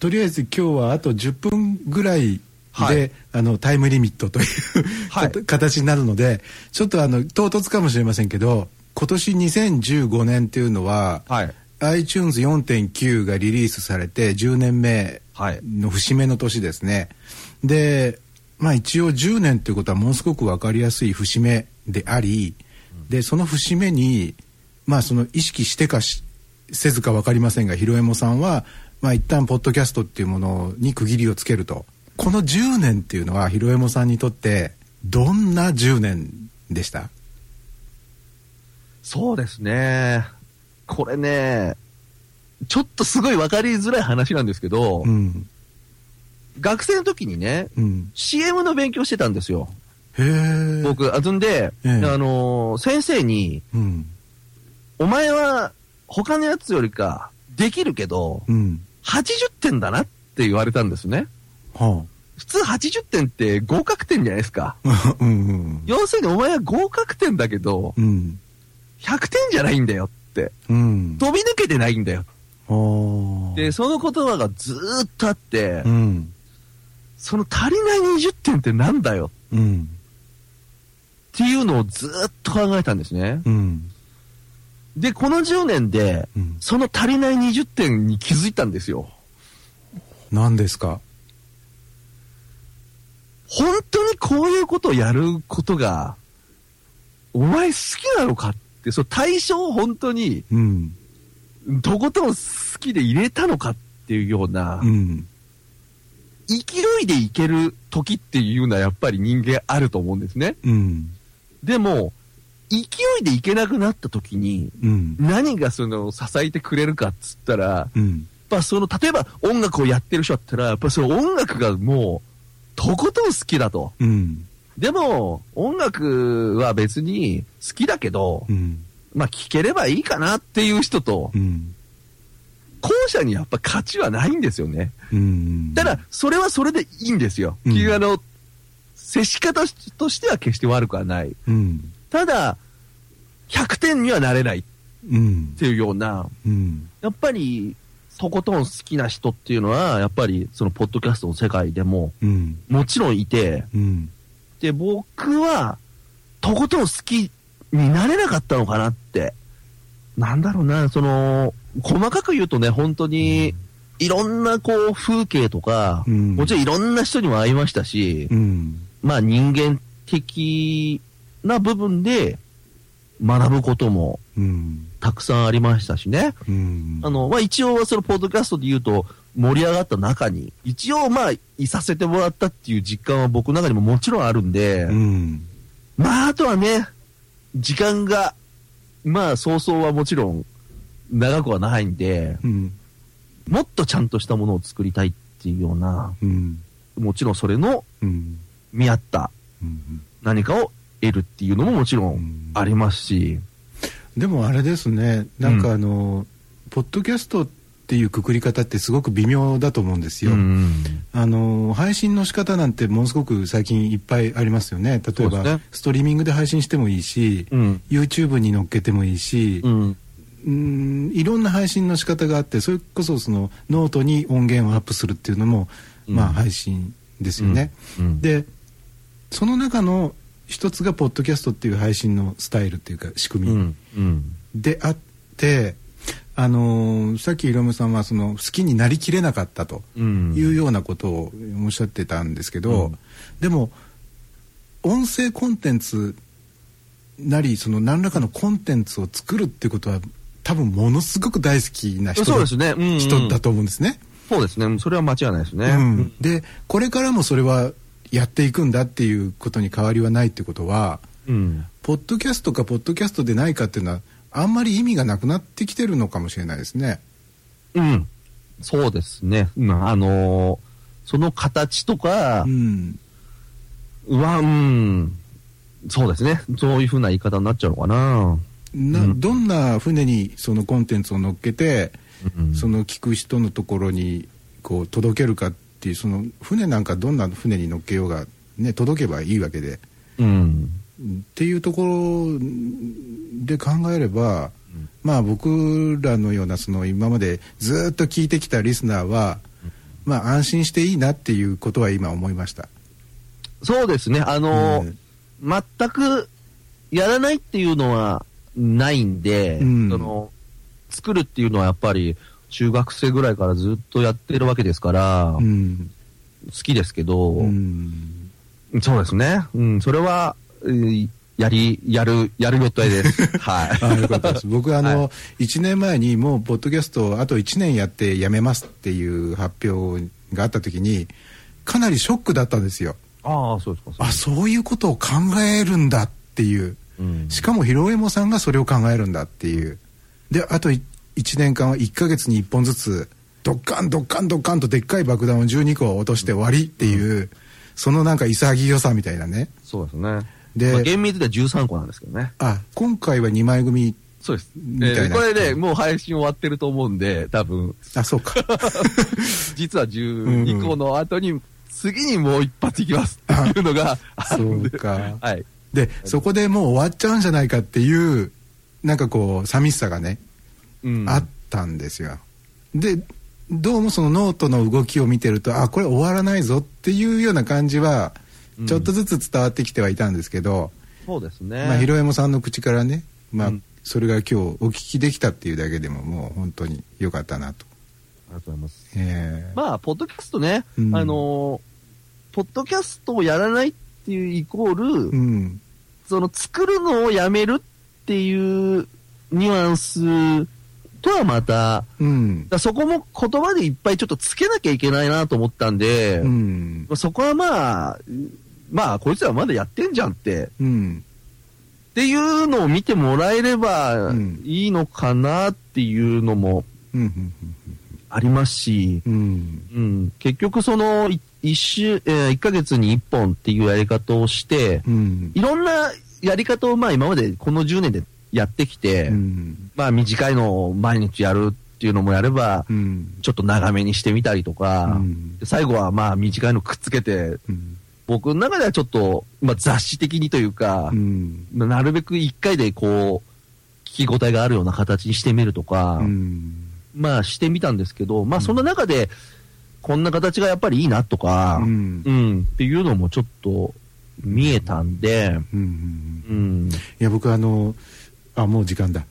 とりあえず今日はあと10分ぐらいで、はい、あのタイムリミットというはい、形になるのでちょっとあの唐突かもしれませんけど今年2015年っていうのは、はい、iTunes4.9 がリリースされて10年目の節目の年ですね。でまあ一応10年ということはものすごく分かりやすい節目であり、でその節目にまあその意識してかしせずか分かりませんがひろえもさんはまあ一旦ポッドキャストっていうものに区切りをつけると。この10年っていうのはひろえもさんにとってどんな10年でした？そうですね。これねちょっとすごい分かりづらい話なんですけど、うん、学生の時にね、うん、CM の勉強してたんですよ。へ僕、あずんで、あのー、先生に、うん、お前は他のやつよりかできるけど、うん、80点だなって言われたんですね。はあ、普通80点って合格点じゃないですか。うんうん、要するにお前は合格点だけど、うん、100点じゃないんだよって、うん、飛び抜けてないんだよ。で、その言葉がずっとあって、うん、その足りない20点ってなんだよ、うん、っていうのをずっと考えたんですね。で、この10年で、その足りない20点に気づいたんですよ。何ですか？本当にこういうことをやることが、お前好きなのかって、その対象を本当に、とことん好きで入れたのかっていうような、うん、勢いでいける時っていうのはやっぱり人間あると思うんですね。うん、でも、勢いでいけなくなった時に、うん、何がその支えてくれるかっつったら、うん、やっぱその、例えば音楽をやってる人だったら、やっぱその音楽がもう、とことん好きだと。うん、でも、音楽は別に好きだけど、まあ聴ければいいかなっていう人と、後者にやっぱ価値はないんですよね。ただ、それはそれでいいんですよ。うん、あの、接し方としては決して悪くはない。うん、ただ、100点にはなれない。っていうような、うん、やっぱり、とことん好きな人っていうのは、やっぱりそのポッドキャストの世界でも、もちろんいて、で、僕は、とことん好きになれなかったのかなって、なんだろうな、その、細かく言うとね、本当に、いろんなこう風景とか、うん、もちろんいろんな人にも会いましたし、うん、まあ人間的な部分で学ぶこともたくさんありましたしね。うん、あの、まあ一応そのポッドキャストで言うと盛り上がった中に、一応まあいさせてもらったっていう実感は僕の中にももちろんあるんで、まああとはね、時間が、まあ早々はもちろん長くはないんで、もっとちゃんとしたものを作りたいっていうような、うん、もちろんそれの見合った何かを得るっていうのももちろんありますし、でもあれですねなんかあの、ポッドキャストっていうくくり方ってすごく微妙だと思うんですよ。うん、あの配信の仕方なんてものすごく最近いっぱいありますよね。例えば、ね、ストリーミングで配信してもいいし、うん、YouTube に載っけてもいいし、うん、うんいろんな配信の仕方があってそれこそそのノートに音源をアップするっていうのも、うん、まあ配信ですよね。うん。うん、でその中の一つがポッドキャストっていう配信のスタイルっていうか仕組み。であって、あのー、さっきヒロムさんはその好きになりきれなかったというようなことをおっしゃってたんですけど、でも音声コンテンツなりその何らかのコンテンツを作るってことは多分ものすごく大好きな人そうですね、うんうん、人だと思うんですね。そうですね。それは間違いないですね。うん、で、これからもそれはやっていくんだっていうことに変わりはないってことは、うん、ポッドキャストかポッドキャストでないかっていうのはあんまり意味がなくなってきてるのかもしれないですね。うん。そうですね。うん、あのー、その形とか、うん、は、うん、そうですね。そういうふうな言い方になっちゃうのかな。な、うん、どんな船にそのコンテンツを乗っけて、うん、その聞く人のところにこう届けるかっていうその船なんかどんな船に乗っけようが、ね、届けばいいわけで、うん、っていうところで考えれば、うん、まあ僕らのようなその今までずっと聞いてきたリスナーは、まあ安心していいなっていうことは今思いました。そうですね。あの、うん、全くやらないっていうのはないんで、うん、その作るっていうのはやっぱり中学生ぐらいからずっとやってるわけですから、うん、好きですけど、うん、そうですね。うん、それは、やり、やる、やる予定です。はい。あよかったです。僕、あの、はい、1年前にもう、ポッドキャストあと1年やってやめますっていう発表があった時に、かなりショックだったんですよ。ああ、そうですか。あ、そういうことを考えるんだっていう。うん、しかも、ひろえもさんがそれを考えるんだっていう。で、あと1年間は1か月に1本ずつ、ドッカンドッカンドッカンとでっかい爆弾を12個落として終わりっていう、うん、そのなんか潔さみたいなね。そうですね。で、まあ、厳密では13個なんですけどね。あ、今回は2枚組そうです。みたいな、えー、これね、もう配信終わってると思うんで、多分。あ、そうか。実は12個の後に、次にもう一発いきますっていうのがあるんで。そうか。はい。で、そこでもう終わっちゃうんじゃないかっていう、なんかこう、寂しさがね、うん、あったんですよ。で、どうもそのノートの動きを見てると、あ、これ終わらないぞっていうような感じは、ちょっとずつ伝わってきてはいたんですけど、そうですね。まあ、ひろえもさんの口からね、まあ、うん、それが今日お聞きできたっていうだけでももう本当に良かったなと。ありがとうございます。えー、まあ、ポッドキャストね、うん、あのポッドキャストをやらないっていうイコール、うん、その作るのをやめるっていうニュアンスとはまた、うん、そこも言葉でいっぱいちょっとつけなきゃいけないなと思ったんで、うん、そこはまあ、まあ、こいつらまだやってんじゃんって、うん、っていうのを見てもらえればいいのかなっていうのもありますし、うん、結局その1週、えー、1ヶ月に1本っていうやり方をして、いろんなやり方をまあ今までこの10年でやってきて、うん、まあ短いのを毎日やるっていうのもやれば、うん、ちょっと長めにしてみたりとか、うん、最後はまあ短いのくっつけて、僕の中ではちょっと、まあ、雑誌的にというか、なるべく一回でこう、聞き応えがあるような形にしてみるとか、まあしてみたんですけど、まあその中で、こんな形がやっぱりいいなとか、うん、っていうのもちょっと見えたんで、うん、いや僕あのあ、もう時間だ。